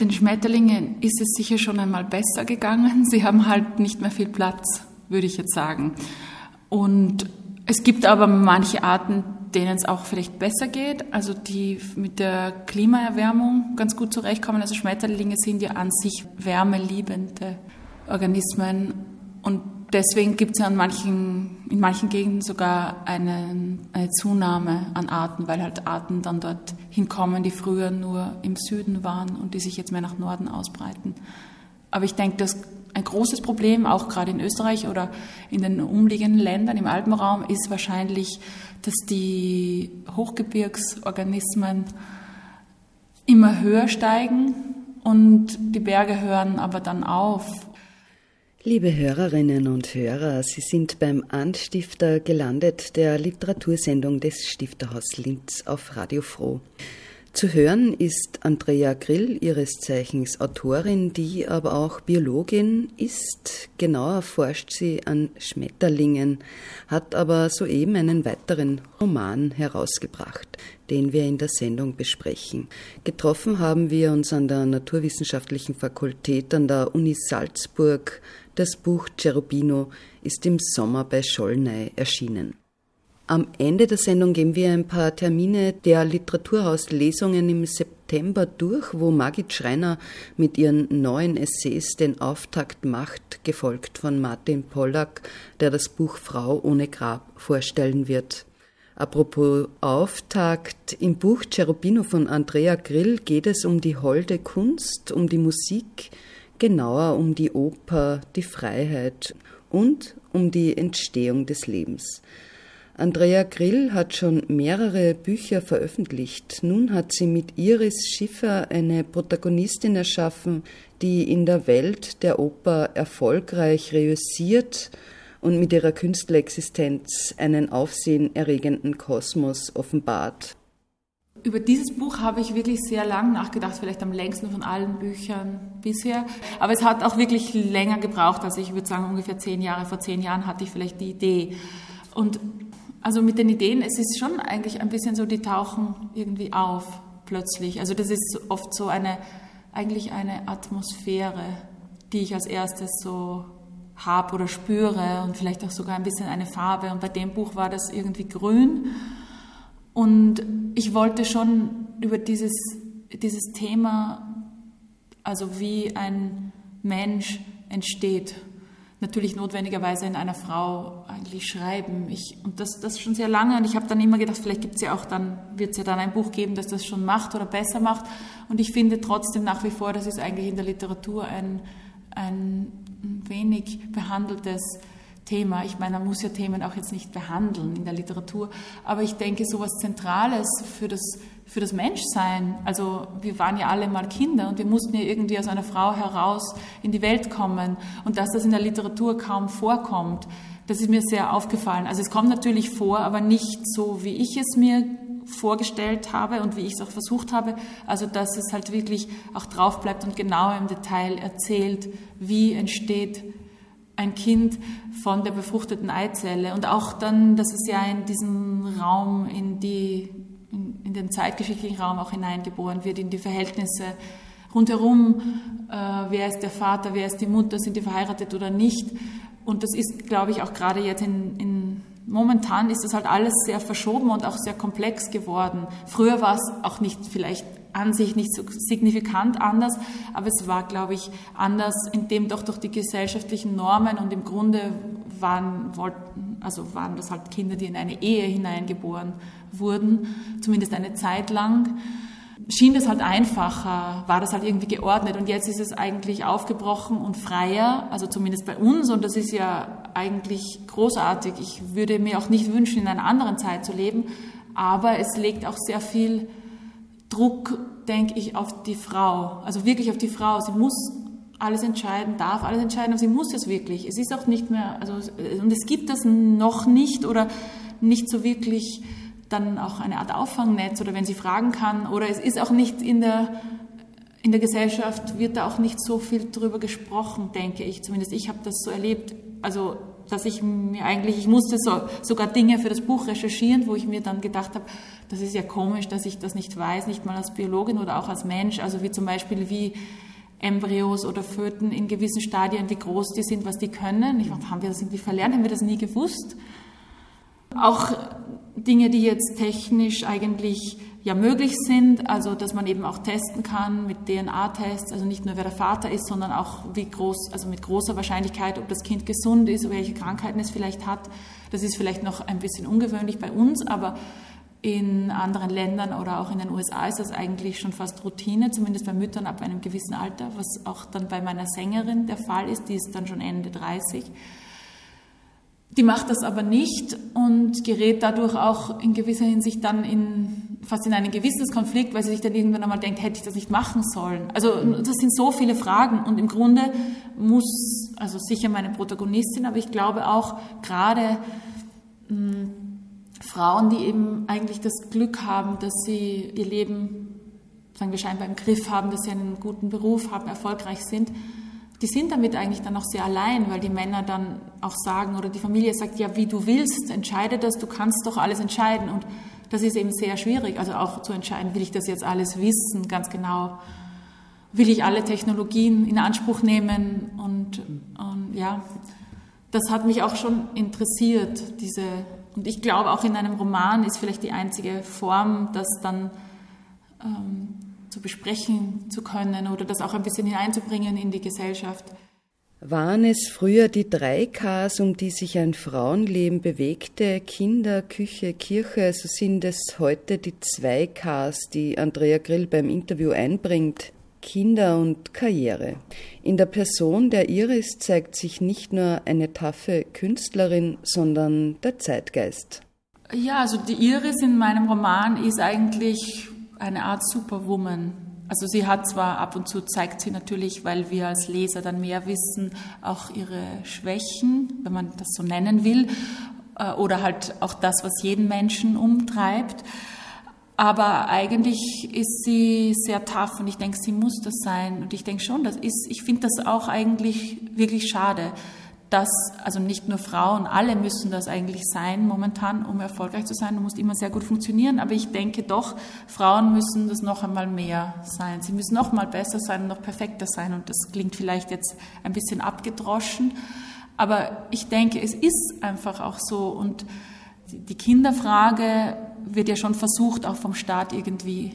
Den Schmetterlingen ist es sicher schon einmal besser gegangen. Sie haben halt nicht mehr viel Platz, würde ich jetzt sagen. Und es gibt aber manche Arten, denen es auch vielleicht besser geht, also die mit der Klimaerwärmung ganz gut zurechtkommen. Also Schmetterlinge sind ja an sich wärmeliebende Organismen und deswegen gibt es ja manchen, in manchen Gegenden sogar eine, eine Zunahme an Arten, weil halt Arten dann dort hinkommen, die früher nur im Süden waren und die sich jetzt mehr nach Norden ausbreiten. Aber ich denke, dass ein großes Problem, auch gerade in Österreich oder in den umliegenden Ländern im Alpenraum, ist wahrscheinlich, dass die Hochgebirgsorganismen immer höher steigen und die Berge hören aber dann auf Liebe Hörerinnen und Hörer, Sie sind beim Anstifter gelandet, der Literatursendung des Stifterhaus Linz auf Radio Froh. Zu hören ist Andrea Grill, ihres Zeichens Autorin, die aber auch Biologin ist. Genauer forscht sie an Schmetterlingen, hat aber soeben einen weiteren Roman herausgebracht, den wir in der Sendung besprechen. Getroffen haben wir uns an der Naturwissenschaftlichen Fakultät an der Uni Salzburg das Buch Cherubino ist im Sommer bei Schollnei erschienen. Am Ende der Sendung gehen wir ein paar Termine der Literaturhauslesungen im September durch, wo Margit Schreiner mit ihren neuen Essays den Auftakt macht, gefolgt von Martin Pollack, der das Buch Frau ohne Grab vorstellen wird. Apropos Auftakt, im Buch Cherubino von Andrea Grill geht es um die holde Kunst, um die Musik, genauer um die Oper, die Freiheit und um die Entstehung des Lebens. Andrea Grill hat schon mehrere Bücher veröffentlicht. Nun hat sie mit Iris Schiffer eine Protagonistin erschaffen, die in der Welt der Oper erfolgreich reüssiert und mit ihrer Künstlerixistenz einen aufsehenerregenden Kosmos offenbart. Über dieses Buch habe ich wirklich sehr lang nachgedacht, vielleicht am längsten von allen Büchern bisher. Aber es hat auch wirklich länger gebraucht. Also ich würde sagen, ungefähr zehn Jahre. Vor zehn Jahren hatte ich vielleicht die Idee. Und also mit den Ideen, es ist schon eigentlich ein bisschen so, die tauchen irgendwie auf plötzlich. Also das ist oft so eine, eigentlich eine Atmosphäre, die ich als erstes so habe oder spüre und vielleicht auch sogar ein bisschen eine Farbe. Und bei dem Buch war das irgendwie grün. Und ich wollte schon über dieses, dieses Thema, also wie ein Mensch entsteht, natürlich notwendigerweise in einer Frau eigentlich schreiben. Ich, und das, das schon sehr lange. Und ich habe dann immer gedacht, vielleicht gibt's ja auch dann, wird es ja dann ein Buch geben, das das schon macht oder besser macht. Und ich finde trotzdem nach wie vor, das ist eigentlich in der Literatur ein, ein wenig behandeltes Thema. Ich meine, man muss ja Themen auch jetzt nicht behandeln in der Literatur, aber ich denke, so etwas Zentrales für das, für das Menschsein, also wir waren ja alle mal Kinder und wir mussten ja irgendwie aus einer Frau heraus in die Welt kommen und dass das in der Literatur kaum vorkommt, das ist mir sehr aufgefallen. Also es kommt natürlich vor, aber nicht so, wie ich es mir vorgestellt habe und wie ich es auch versucht habe. Also dass es halt wirklich auch drauf bleibt und genau im Detail erzählt, wie entsteht ein Kind von der befruchteten Eizelle und auch dann, dass es ja in diesen Raum, in, die, in, in den zeitgeschichtlichen Raum auch hineingeboren wird, in die Verhältnisse rundherum, äh, wer ist der Vater, wer ist die Mutter, sind die verheiratet oder nicht. Und das ist, glaube ich, auch gerade jetzt in, in momentan ist das halt alles sehr verschoben und auch sehr komplex geworden. Früher war es auch nicht vielleicht an sich nicht so signifikant anders, aber es war, glaube ich, anders, indem doch durch die gesellschaftlichen Normen und im Grunde waren, wollten, also waren das halt Kinder, die in eine Ehe hineingeboren wurden, zumindest eine Zeit lang schien das halt einfacher, war das halt irgendwie geordnet und jetzt ist es eigentlich aufgebrochen und freier, also zumindest bei uns und das ist ja eigentlich großartig. Ich würde mir auch nicht wünschen, in einer anderen Zeit zu leben, aber es legt auch sehr viel Druck, denke ich, auf die Frau, also wirklich auf die Frau. Sie muss alles entscheiden, darf alles entscheiden, aber sie muss es wirklich. Es ist auch nicht mehr, also, und es gibt das noch nicht oder nicht so wirklich dann auch eine Art Auffangnetz oder wenn sie fragen kann oder es ist auch nicht in der in der Gesellschaft wird da auch nicht so viel drüber gesprochen, denke ich. Zumindest ich habe das so erlebt. Also, dass ich mir eigentlich, ich musste so, sogar Dinge für das Buch recherchieren, wo ich mir dann gedacht habe, das ist ja komisch, dass ich das nicht weiß, nicht mal als Biologin oder auch als Mensch. Also wie zum Beispiel, wie Embryos oder Föten in gewissen Stadien, wie groß die sind, was die können. Ich meine, haben wir das irgendwie verlernt? Haben wir das nie gewusst? Auch Dinge, die jetzt technisch eigentlich ja möglich sind, also dass man eben auch testen kann mit DNA-Tests, also nicht nur wer der Vater ist, sondern auch wie groß, also mit großer Wahrscheinlichkeit, ob das Kind gesund ist, welche Krankheiten es vielleicht hat. Das ist vielleicht noch ein bisschen ungewöhnlich bei uns, aber in anderen Ländern oder auch in den USA ist das eigentlich schon fast Routine, zumindest bei Müttern ab einem gewissen Alter, was auch dann bei meiner Sängerin der Fall ist, die ist dann schon Ende 30. Die macht das aber nicht und gerät dadurch auch in gewisser Hinsicht dann in, fast in einen Gewissenskonflikt, weil sie sich dann irgendwann einmal denkt, hätte ich das nicht machen sollen. Also das sind so viele Fragen und im Grunde muss, also sicher meine Protagonistin, aber ich glaube auch gerade mh, hm, Frauen, die eben eigentlich das Glück haben, dass sie ihr Leben, sagen wir scheinbar im Griff haben, dass sie einen guten Beruf haben, erfolgreich sind, die sind damit eigentlich dann auch sehr allein, weil die Männer dann auch sagen oder die Familie sagt, ja, wie du willst, entscheide das, du kannst doch alles entscheiden. Und das ist eben sehr schwierig, also auch zu entscheiden, will ich das jetzt alles wissen, ganz genau, will ich alle Technologien in Anspruch nehmen und, und ja, das hat mich auch schon interessiert, diese, und ich glaube auch in einem Roman ist vielleicht die einzige Form, das dann ähm, zu besprechen zu können oder das auch ein bisschen hineinzubringen in die Gesellschaft. Waren es früher die drei Ks, um die sich ein Frauenleben bewegte, Kinder, Küche, Kirche, so sind es heute die zwei Ks, die Andrea Grill beim Interview einbringt, Kinder und Karriere. In der Person der Iris zeigt sich nicht nur eine taffe Künstlerin, sondern der Zeitgeist. Ja, also die Iris in meinem Roman ist eigentlich eine Art Superwoman. Also sie hat zwar ab und zu zeigt sie natürlich, weil wir als Leser dann mehr wissen, auch ihre Schwächen, wenn man das so nennen will, äh, oder halt auch das, was jeden Menschen umtreibt. Aber eigentlich ist sie sehr tough und ich denke, sie muss das sein. Und ich denke schon, das ist, ich finde das auch eigentlich wirklich schade dass, also nicht nur Frauen, alle müssen das eigentlich sein momentan, um erfolgreich zu sein. Du musst immer sehr gut funktionieren, aber ich denke doch, Frauen müssen das noch einmal mehr sein. Sie müssen noch mal besser sein noch perfekter sein und das klingt vielleicht jetzt ein bisschen abgedroschen, aber ich denke, es ist einfach auch so und die Kinderfrage wird ja schon versucht, auch vom Staat irgendwie,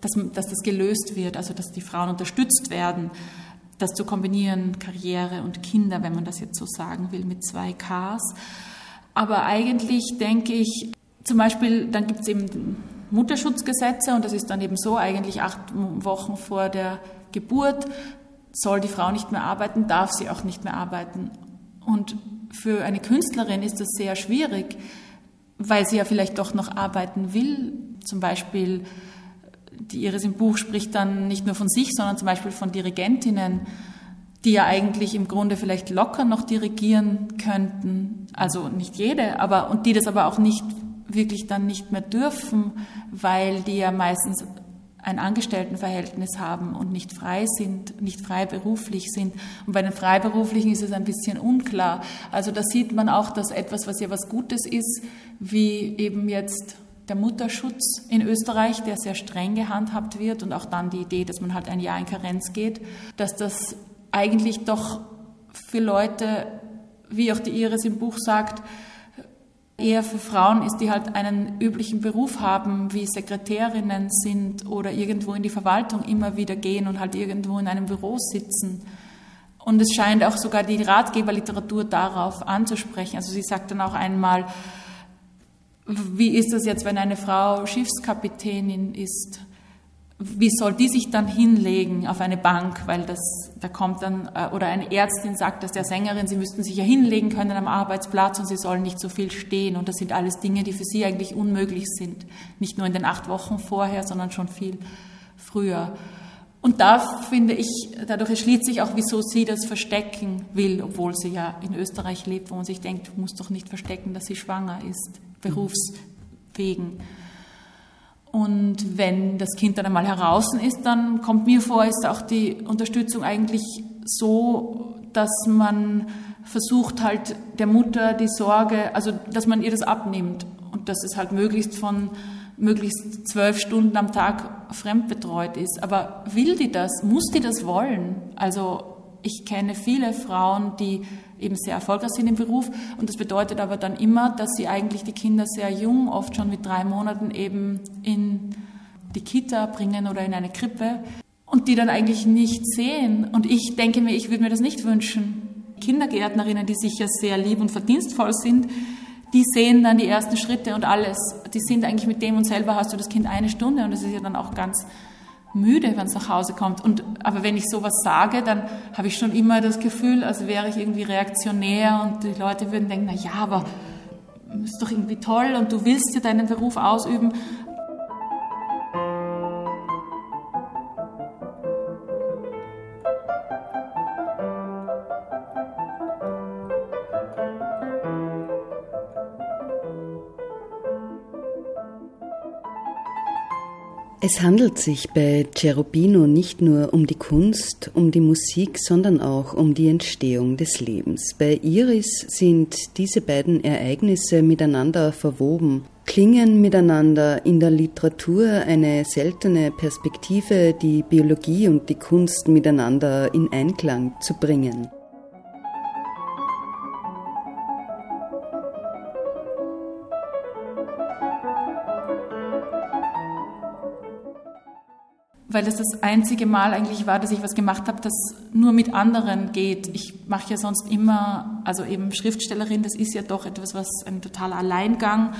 dass, dass das gelöst wird, also dass die Frauen unterstützt werden das zu kombinieren, Karriere und Kinder, wenn man das jetzt so sagen will, mit zwei Ks. Aber eigentlich denke ich, zum Beispiel, dann gibt es eben Mutterschutzgesetze und das ist dann eben so, eigentlich acht Wochen vor der Geburt soll die Frau nicht mehr arbeiten, darf sie auch nicht mehr arbeiten. Und für eine Künstlerin ist das sehr schwierig, weil sie ja vielleicht doch noch arbeiten will. Zum Beispiel die Iris im Buch spricht dann nicht nur von sich, sondern zum Beispiel von Dirigentinnen, die ja eigentlich im Grunde vielleicht locker noch dirigieren könnten. Also nicht jede, aber, und die das aber auch nicht wirklich dann nicht mehr dürfen, weil die ja meistens ein Angestelltenverhältnis haben und nicht frei sind, nicht frei beruflich sind. Und bei den Freiberuflichen ist es ein bisschen unklar. Also da sieht man auch, dass etwas, was ja was Gutes ist, wie eben jetzt der Mutterschutz in Österreich, der sehr streng gehandhabt wird und auch dann die Idee, dass man halt ein Jahr in Karenz geht, dass das eigentlich doch für Leute, wie auch die Iris im Buch sagt, eher für Frauen ist, die halt einen üblichen Beruf haben, wie Sekretärinnen sind oder irgendwo in die Verwaltung immer wieder gehen und halt irgendwo in einem Büro sitzen. Und es scheint auch sogar die Ratgeberliteratur darauf anzusprechen. Also sie sagt dann auch einmal, wie ist das jetzt, wenn eine Frau Schiffskapitänin ist? Wie soll die sich dann hinlegen auf eine Bank? Weil das, da kommt dann, äh, oder eine Ärztin sagt das der Sängerin, sie müssten sich ja hinlegen können am Arbeitsplatz und sie sollen nicht so viel stehen. Und das sind alles Dinge, die für sie eigentlich unmöglich sind. Nicht nur in den acht Wochen vorher, sondern schon viel früher. Und da finde ich, dadurch erschließt sich auch, wieso sie das verstecken will, obwohl sie ja in Österreich lebt, wo man sich denkt, du musst doch nicht verstecken, dass sie schwanger ist, berufswegen. Und wenn das Kind dann einmal heraus ist, dann kommt mir vor, ist auch die Unterstützung eigentlich so, dass man versucht halt der Mutter die Sorge, also dass man ihr das abnimmt und dass es halt möglichst von möglichst zwölf Stunden am Tag fremdbetreut ist. Aber will die das? Muss die das wollen? Also ich kenne viele Frauen, die eben sehr erfolgreich sind im Beruf und das bedeutet aber dann immer, dass sie eigentlich die Kinder sehr jung, oft schon mit drei Monaten eben in die Kita bringen oder in eine Krippe und die dann eigentlich nicht sehen. Und ich denke mir, ich würde mir das nicht wünschen. Kindergärtnerinnen, die sicher sehr lieb und verdienstvoll sind, die sehen dann die ersten Schritte und alles. Die sind eigentlich mit dem und selber hast du das Kind eine Stunde und es ist ja dann auch ganz müde, wenn es nach Hause kommt. Und, aber wenn ich sowas sage, dann habe ich schon immer das Gefühl, als wäre ich irgendwie reaktionär und die Leute würden denken, na ja, aber ist doch irgendwie toll und du willst ja deinen Beruf ausüben. Es handelt sich bei Cherubino nicht nur um die Kunst, um die Musik, sondern auch um die Entstehung des Lebens. Bei Iris sind diese beiden Ereignisse miteinander verwoben, klingen miteinander in der Literatur eine seltene Perspektive, die Biologie und die Kunst miteinander in Einklang zu bringen. Weil das das einzige Mal eigentlich war, dass ich was gemacht habe, das nur mit anderen geht. Ich mache ja sonst immer, also eben Schriftstellerin, das ist ja doch etwas, was ein totaler Alleingang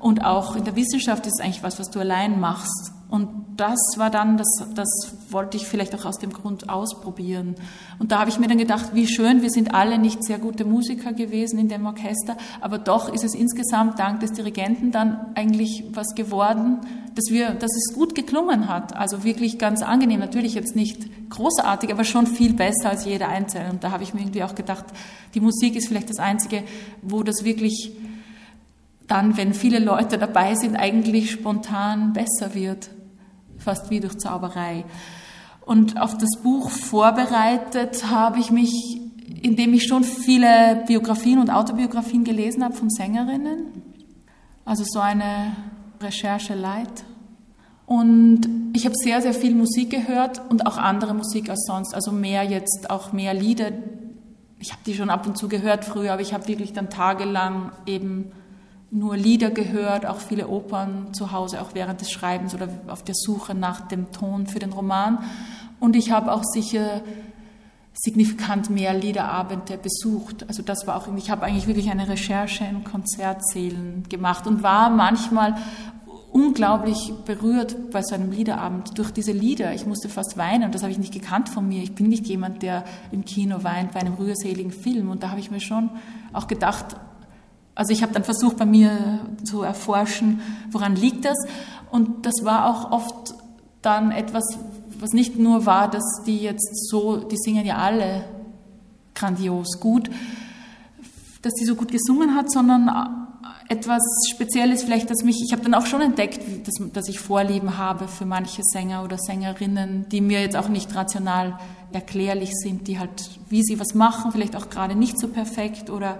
und auch in der Wissenschaft ist es eigentlich was, was du allein machst. Und das war dann, das, das wollte ich vielleicht auch aus dem Grund ausprobieren. Und da habe ich mir dann gedacht, wie schön, wir sind alle nicht sehr gute Musiker gewesen in dem Orchester, aber doch ist es insgesamt dank des Dirigenten dann eigentlich was geworden, dass wir, dass es gut geklungen hat. Also wirklich ganz angenehm. Natürlich jetzt nicht großartig, aber schon viel besser als jeder Einzelne. Und da habe ich mir irgendwie auch gedacht, die Musik ist vielleicht das Einzige, wo das wirklich dann, wenn viele Leute dabei sind, eigentlich spontan besser wird. Fast wie durch Zauberei. Und auf das Buch vorbereitet habe ich mich, indem ich schon viele Biografien und Autobiografien gelesen habe von Sängerinnen. Also so eine Recherche light. Und ich habe sehr, sehr viel Musik gehört und auch andere Musik als sonst. Also mehr jetzt, auch mehr Lieder. Ich habe die schon ab und zu gehört früher, aber ich habe wirklich dann tagelang eben nur Lieder gehört, auch viele Opern zu Hause, auch während des Schreibens oder auf der Suche nach dem Ton für den Roman. Und ich habe auch sicher signifikant mehr Liederabende besucht. Also das war auch, ich habe eigentlich wirklich eine Recherche in Konzertsälen gemacht und war manchmal unglaublich berührt bei so einem Liederabend durch diese Lieder. Ich musste fast weinen und das habe ich nicht gekannt von mir. Ich bin nicht jemand, der im Kino weint bei einem rührseligen Film und da habe ich mir schon auch gedacht, also ich habe dann versucht bei mir zu erforschen, woran liegt das und das war auch oft dann etwas, was nicht nur war, dass die jetzt so, die singen ja alle grandios gut, dass die so gut gesungen hat, sondern etwas Spezielles vielleicht, dass mich, ich habe dann auch schon entdeckt, dass, dass ich Vorlieben habe für manche Sänger oder Sängerinnen, die mir jetzt auch nicht rational erklärlich sind, die halt, wie sie was machen, vielleicht auch gerade nicht so perfekt oder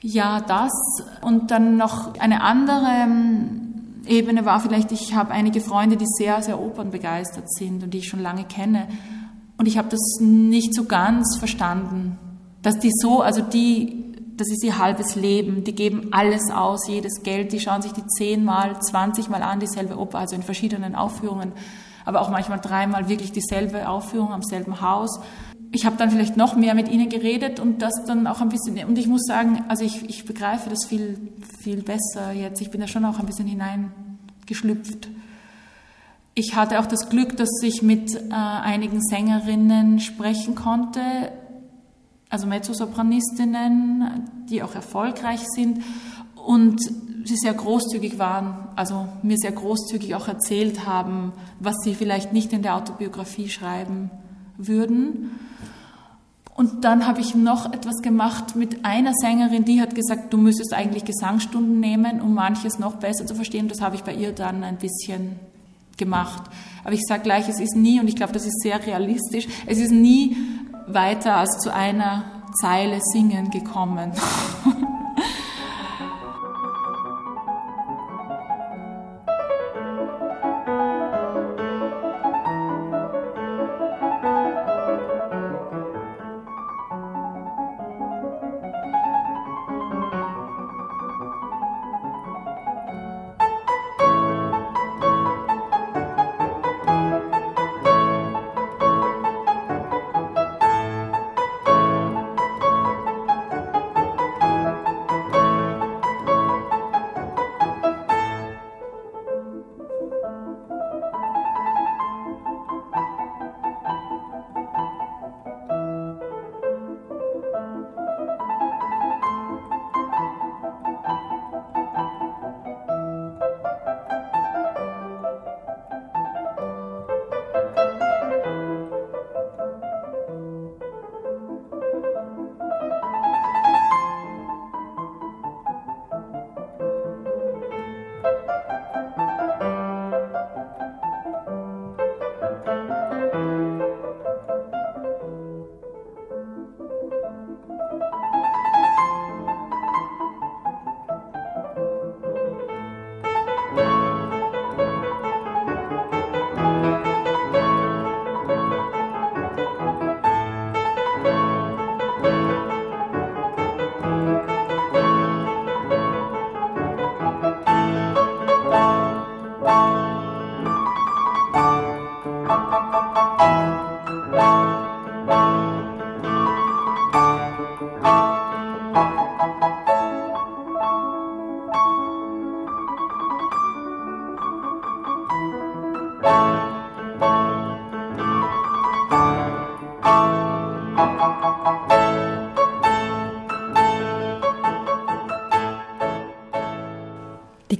ja, das. Und dann noch eine andere ähm, Ebene war vielleicht, ich habe einige Freunde, die sehr, sehr opernbegeistert sind und die ich schon lange kenne. Und ich habe das nicht so ganz verstanden, dass die so, also die, das ist ihr halbes Leben, die geben alles aus, jedes Geld, die schauen sich die zehnmal, zwanzigmal an, dieselbe Oper, also in verschiedenen Aufführungen, aber auch manchmal dreimal wirklich dieselbe Aufführung am selben Haus ich habe dann vielleicht noch mehr mit ihnen geredet und das dann auch ein bisschen, und ich muss sagen, also ich, ich begreife das viel, viel besser jetzt. Ich bin da schon auch ein bisschen hineingeschlüpft. Ich hatte auch das Glück, dass ich mit äh, einigen Sängerinnen sprechen konnte, also Mezzosopranistinnen, die auch erfolgreich sind. Und sie sehr großzügig waren, also mir sehr großzügig auch erzählt haben, was sie vielleicht nicht in der Autobiografie schreiben würden. Und dann habe ich noch etwas gemacht mit einer Sängerin, die hat gesagt, du müsstest eigentlich Gesangsstunden nehmen, um manches noch besser zu verstehen. Das habe ich bei ihr dann ein bisschen gemacht. Aber ich sage gleich, es ist nie, und ich glaube, das ist sehr realistisch, es ist nie weiter als zu einer Zeile singen gekommen.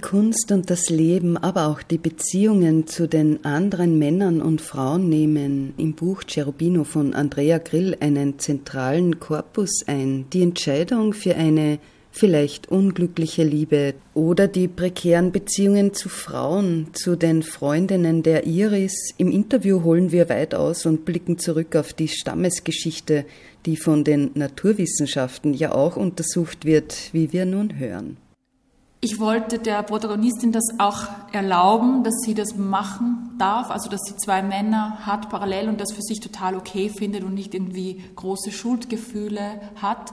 Kunst und das Leben, aber auch die Beziehungen zu den anderen Männern und Frauen nehmen im Buch Cherubino von Andrea Grill einen zentralen Korpus ein. Die Entscheidung für eine vielleicht unglückliche Liebe oder die prekären Beziehungen zu Frauen, zu den Freundinnen der Iris. Im Interview holen wir weit aus und blicken zurück auf die Stammesgeschichte, die von den Naturwissenschaften ja auch untersucht wird, wie wir nun hören ich wollte der Protagonistin das auch erlauben, dass sie das machen darf, also dass sie zwei Männer hat parallel und das für sich total okay findet und nicht irgendwie große Schuldgefühle hat,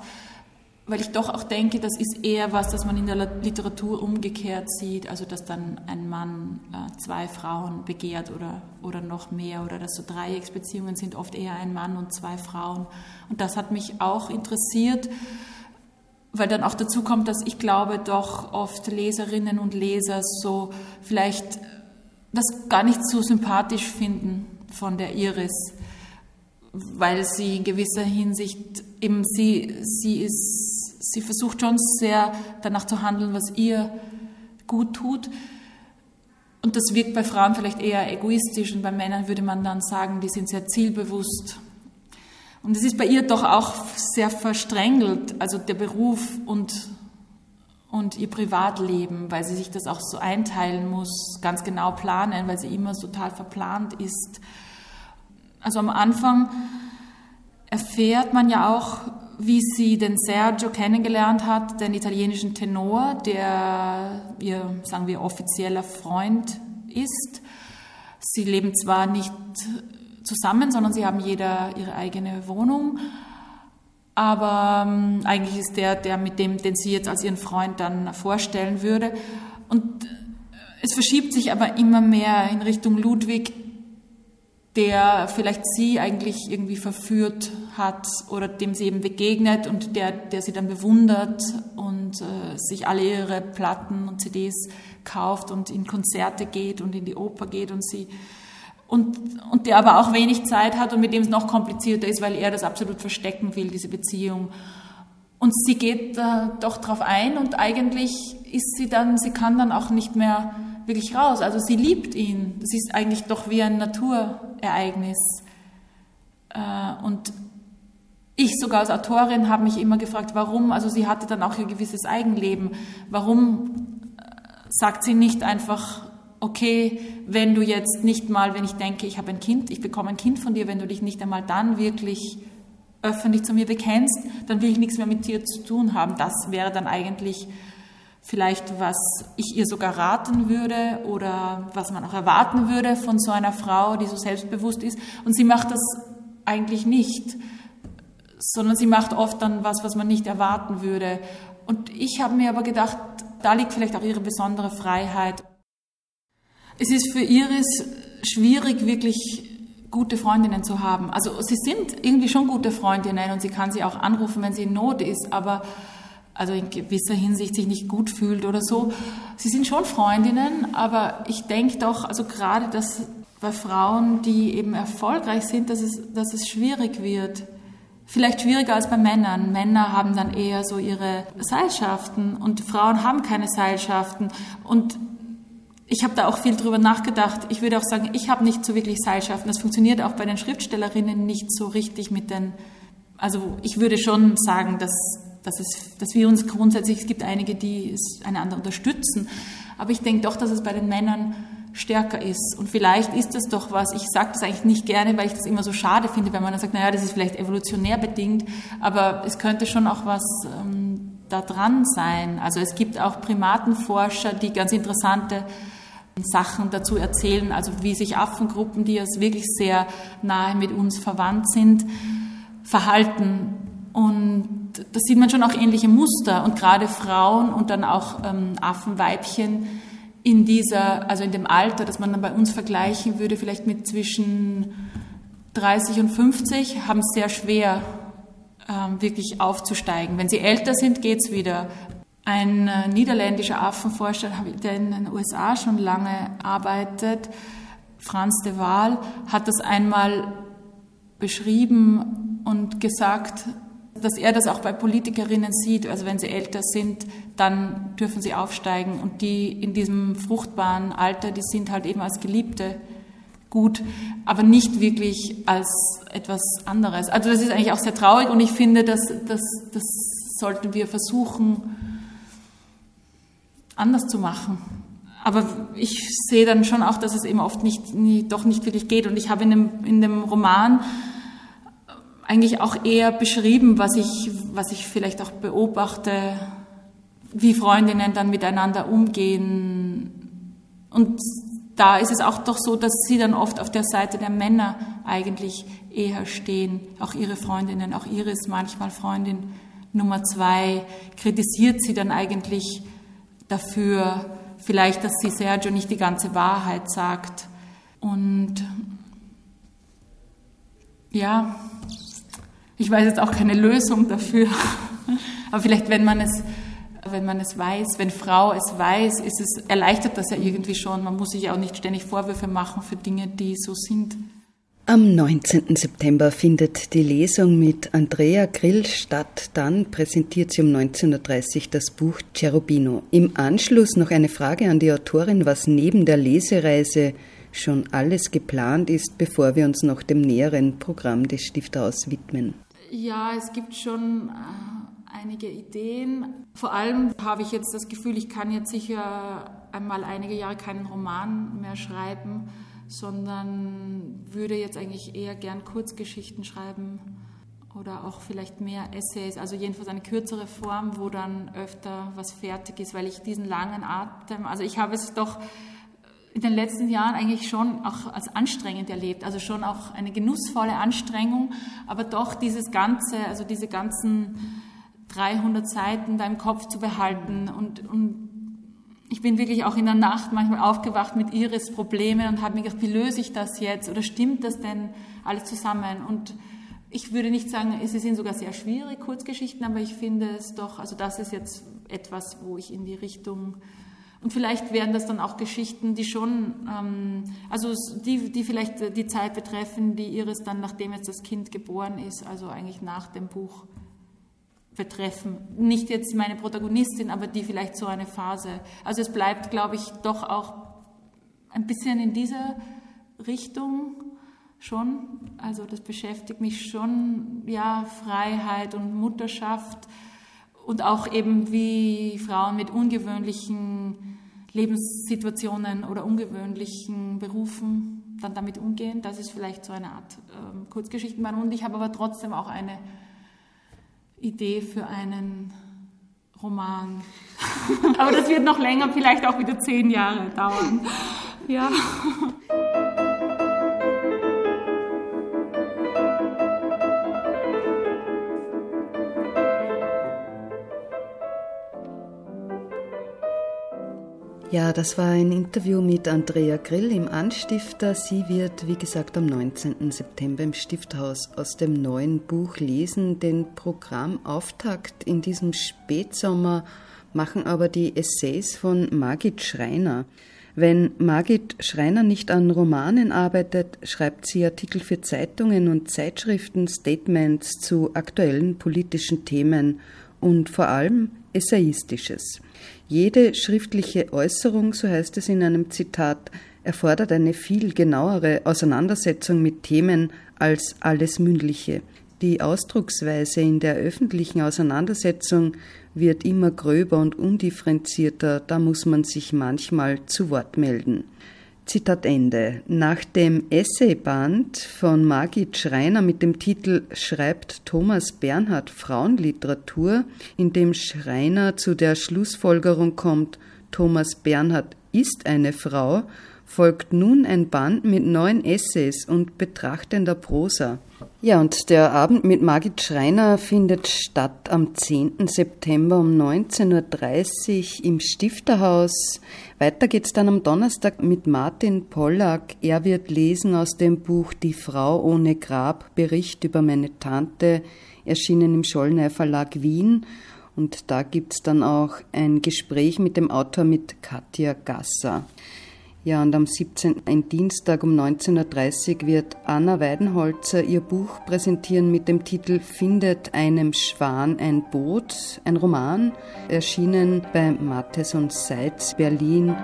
weil ich doch auch denke, das ist eher was, das man in der Literatur umgekehrt sieht, also dass dann ein Mann äh, zwei Frauen begehrt oder, oder noch mehr oder dass so Dreiecksbeziehungen sind oft eher ein Mann und zwei Frauen. Und das hat mich auch interessiert weil dann auch dazu kommt, dass ich glaube, doch oft Leserinnen und Leser so vielleicht das gar nicht so sympathisch finden von der Iris, weil sie in gewisser Hinsicht eben sie, sie ist, sie versucht schon sehr danach zu handeln, was ihr gut tut. Und das wirkt bei Frauen vielleicht eher egoistisch und bei Männern würde man dann sagen, die sind sehr zielbewusst und es ist bei ihr doch auch sehr versträngelt, also der Beruf und, und ihr Privatleben, weil sie sich das auch so einteilen muss, ganz genau planen, weil sie immer total verplant ist. Also am Anfang erfährt man ja auch, wie sie den Sergio kennengelernt hat, den italienischen Tenor, der ihr, sagen wir, offizieller Freund ist. Sie leben zwar nicht zusammen, sondern sie haben jeder ihre eigene Wohnung. Aber ähm, eigentlich ist der, der mit dem, den sie jetzt als ihren Freund dann vorstellen würde. Und es verschiebt sich aber immer mehr in Richtung Ludwig, der vielleicht sie eigentlich irgendwie verführt hat oder dem sie eben begegnet und der, der sie dann bewundert und äh, sich alle ihre Platten und CDs kauft und in Konzerte geht und in die Oper geht und sie und, und der aber auch wenig Zeit hat und mit dem es noch komplizierter ist, weil er das absolut verstecken will, diese Beziehung. und sie geht äh, doch drauf ein und eigentlich ist sie dann, sie kann dann auch nicht mehr wirklich raus. Also sie liebt ihn. Das ist eigentlich doch wie ein Naturereignis. Äh, und ich sogar als Autorin habe mich immer gefragt, warum, also sie hatte dann auch ihr gewisses Eigenleben, warum äh, sagt sie nicht einfach, okay, wenn du jetzt nicht mal, wenn ich denke, ich habe ein Kind, ich bekomme ein Kind von dir, wenn du dich nicht einmal dann wirklich öffentlich zu mir bekennst, dann will ich nichts mehr mit dir zu tun haben. Das wäre dann eigentlich vielleicht, was ich ihr sogar raten würde oder was man auch erwarten würde von so einer Frau, die so selbstbewusst ist. Und sie macht das eigentlich nicht, sondern sie macht oft dann was, was man nicht erwarten würde. Und ich habe mir aber gedacht, da liegt vielleicht auch ihre besondere Freiheit. Es ist für Iris schwierig, wirklich gute Freundinnen zu haben. Also sie sind irgendwie schon gute Freundinnen und sie kann sie auch anrufen, wenn sie in Not ist, aber also in gewisser Hinsicht sich nicht gut fühlt oder so. Sie sind schon Freundinnen, aber ich denke doch, also gerade dass bei Frauen, die eben erfolgreich sind, dass es, dass es schwierig wird. Vielleicht schwieriger als bei Männern. Männer haben dann eher so ihre Seilschaften und Frauen haben keine Seilschaften. Und ich habe da auch viel drüber nachgedacht. Ich würde auch sagen, ich habe nicht so wirklich Seilschaften. Das funktioniert auch bei den Schriftstellerinnen nicht so richtig mit den. Also ich würde schon sagen, dass dass, es, dass wir uns grundsätzlich, es gibt einige, die es einander unterstützen, aber ich denke doch, dass es bei den Männern stärker ist. Und vielleicht ist das doch was, ich sage das eigentlich nicht gerne, weil ich das immer so schade finde, wenn man dann sagt, naja, das ist vielleicht evolutionär bedingt, aber es könnte schon auch was ähm, da dran sein. Also es gibt auch Primatenforscher, die ganz interessante Sachen dazu erzählen, also wie sich Affengruppen, die jetzt wirklich sehr nahe mit uns verwandt sind, verhalten. Und da sieht man schon auch ähnliche Muster und gerade Frauen und dann auch ähm, Affenweibchen in dieser, also in dem Alter, das man dann bei uns vergleichen würde, vielleicht mit zwischen 30 und 50, haben es sehr schwer, ähm, wirklich aufzusteigen. Wenn sie älter sind, geht es wieder. Ein äh, niederländischer Affenforscher, der in den USA schon lange arbeitet, Franz de Waal, hat das einmal beschrieben und gesagt, dass er das auch bei Politikerinnen sieht. Also wenn sie älter sind, dann dürfen sie aufsteigen. Und die in diesem fruchtbaren Alter, die sind halt eben als Geliebte gut, aber nicht wirklich als etwas anderes. Also das ist eigentlich auch sehr traurig und ich finde, dass, dass, das sollten wir versuchen anders zu machen. Aber ich sehe dann schon auch, dass es eben oft nicht, nie, doch nicht wirklich geht. Und ich habe in dem, in dem Roman eigentlich auch eher beschrieben, was ich, was ich vielleicht auch beobachte, wie Freundinnen dann miteinander umgehen. Und da ist es auch doch so, dass sie dann oft auf der Seite der Männer eigentlich eher stehen. Auch ihre Freundinnen, auch Iris manchmal Freundin Nummer zwei, kritisiert sie dann eigentlich dafür, vielleicht, dass sie Sergio nicht die ganze Wahrheit sagt. Und ja, ich weiß jetzt auch keine Lösung dafür, aber vielleicht, wenn man es, wenn man es weiß, wenn Frau es weiß, ist es, erleichtert das ja irgendwie schon. Man muss sich auch nicht ständig Vorwürfe machen für Dinge, die so sind. Am 19. September findet die Lesung mit Andrea Grill statt. Dann präsentiert sie um 19.30 Uhr das Buch Cherubino. Im Anschluss noch eine Frage an die Autorin, was neben der Lesereise schon alles geplant ist, bevor wir uns noch dem näheren Programm des Stifterhaus widmen. Ja, es gibt schon äh, einige Ideen. Vor allem habe ich jetzt das Gefühl, ich kann jetzt sicher einmal einige Jahre keinen Roman mehr schreiben, sondern würde jetzt eigentlich eher gern Kurzgeschichten schreiben oder auch vielleicht mehr Essays, also jedenfalls eine kürzere Form, wo dann öfter was fertig ist, weil ich diesen langen Atem, also ich habe es doch in den letzten Jahren eigentlich schon auch als anstrengend erlebt, also schon auch eine genussvolle Anstrengung, aber doch dieses Ganze, also diese ganzen 300 Seiten da im Kopf zu behalten und, und ich bin wirklich auch in der Nacht manchmal aufgewacht mit Iris Probleme und habe mir gedacht, wie löse ich das jetzt? Oder stimmt das denn alles zusammen? Und ich würde nicht sagen, sie sind sogar sehr schwierig, Kurzgeschichten, aber ich finde es doch, also das ist jetzt etwas, wo ich in die Richtung und vielleicht wären das dann auch Geschichten, die schon, ähm, also die, die vielleicht die Zeit betreffen, die Iris dann, nachdem jetzt das Kind geboren ist, also eigentlich nach dem Buch betreffen. Nicht jetzt meine Protagonistin, aber die vielleicht so eine Phase. Also es bleibt, glaube ich, doch auch ein bisschen in dieser Richtung schon. Also das beschäftigt mich schon, ja, Freiheit und Mutterschaft und auch eben wie Frauen mit ungewöhnlichen Lebenssituationen oder ungewöhnlichen Berufen dann damit umgehen. Das ist vielleicht so eine Art ähm, Kurzgeschichtenband. Und ich habe aber trotzdem auch eine Idee für einen Roman. aber das wird noch länger, vielleicht auch wieder zehn Jahre dauern. Ja. Ja, das war ein Interview mit Andrea Grill im Anstifter. Sie wird, wie gesagt, am 19. September im Stifthaus aus dem neuen Buch lesen. Den Programmauftakt in diesem Spätsommer machen aber die Essays von Margit Schreiner. Wenn Margit Schreiner nicht an Romanen arbeitet, schreibt sie Artikel für Zeitungen und Zeitschriften, Statements zu aktuellen politischen Themen und vor allem Essayistisches. Jede schriftliche Äußerung, so heißt es in einem Zitat, erfordert eine viel genauere Auseinandersetzung mit Themen als alles Mündliche. Die Ausdrucksweise in der öffentlichen Auseinandersetzung wird immer gröber und undifferenzierter, da muss man sich manchmal zu Wort melden. Zitat Ende. Nach dem Essayband von Margit Schreiner mit dem Titel Schreibt Thomas Bernhard Frauenliteratur, in dem Schreiner zu der Schlussfolgerung kommt, Thomas Bernhard ist eine Frau, folgt nun ein Band mit neun Essays und betrachtender Prosa. Ja, und der Abend mit Margit Schreiner findet statt am 10. September um 19.30 Uhr im Stifterhaus. Weiter geht's dann am Donnerstag mit Martin Pollack. Er wird lesen aus dem Buch Die Frau ohne Grab, Bericht über meine Tante, erschienen im Schollner Verlag Wien. Und da gibt's dann auch ein Gespräch mit dem Autor mit Katja Gasser. Ja, und am 17. ein Dienstag um 19.30 Uhr wird Anna Weidenholzer ihr Buch präsentieren mit dem Titel Findet einem Schwan ein Boot, ein Roman, erschienen bei Mattes und Seitz Berlin.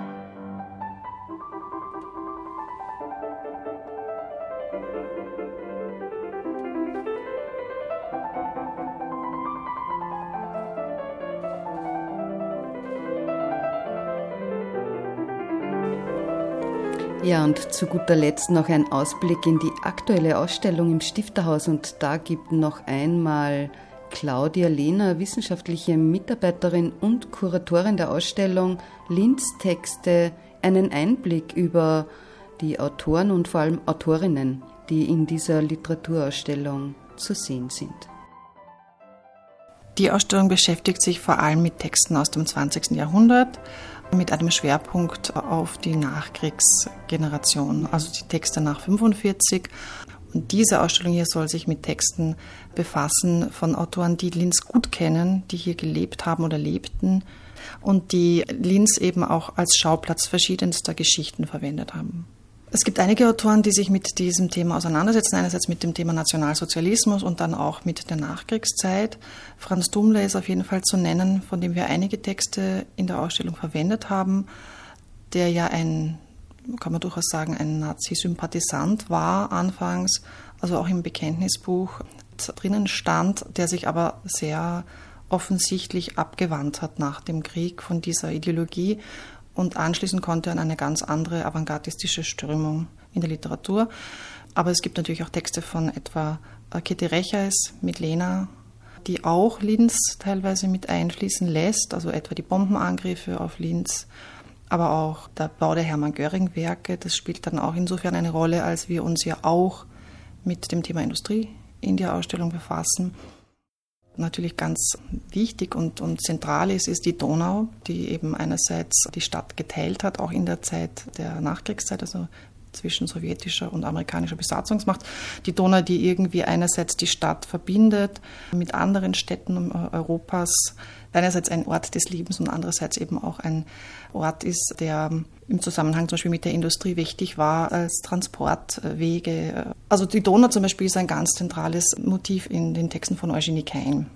Ja, und zu guter Letzt noch ein Ausblick in die aktuelle Ausstellung im Stifterhaus. Und da gibt noch einmal Claudia Lehner, wissenschaftliche Mitarbeiterin und Kuratorin der Ausstellung Linz Texte, einen Einblick über die Autoren und vor allem Autorinnen, die in dieser Literaturausstellung zu sehen sind. Die Ausstellung beschäftigt sich vor allem mit Texten aus dem 20. Jahrhundert mit einem Schwerpunkt auf die Nachkriegsgeneration, also die Texte nach 45. Und diese Ausstellung hier soll sich mit Texten befassen von Autoren, die Linz gut kennen, die hier gelebt haben oder lebten und die Linz eben auch als Schauplatz verschiedenster Geschichten verwendet haben. Es gibt einige Autoren, die sich mit diesem Thema auseinandersetzen. Einerseits mit dem Thema Nationalsozialismus und dann auch mit der Nachkriegszeit. Franz Dumle ist auf jeden Fall zu nennen, von dem wir einige Texte in der Ausstellung verwendet haben, der ja ein, kann man durchaus sagen, ein Nazi-Sympathisant war anfangs, also auch im Bekenntnisbuch drinnen stand, der sich aber sehr offensichtlich abgewandt hat nach dem Krieg von dieser Ideologie und anschließen konnte an eine ganz andere avantgardistische Strömung in der Literatur. Aber es gibt natürlich auch Texte von etwa Kitty Recheis mit Lena, die auch Linz teilweise mit einfließen lässt, also etwa die Bombenangriffe auf Linz, aber auch der Bau der Hermann Göring-Werke. Das spielt dann auch insofern eine Rolle, als wir uns ja auch mit dem Thema Industrie in der Ausstellung befassen. Natürlich ganz wichtig und, und zentral ist, ist die Donau, die eben einerseits die Stadt geteilt hat, auch in der Zeit der Nachkriegszeit, also zwischen sowjetischer und amerikanischer Besatzungsmacht. Die Donau, die irgendwie einerseits die Stadt verbindet mit anderen Städten Europas, einerseits ein Ort des Lebens und andererseits eben auch ein Ort ist, der im Zusammenhang zum Beispiel mit der Industrie wichtig war als Transportwege. Also die Donau zum Beispiel ist ein ganz zentrales Motiv in den Texten von Eugenie Kein.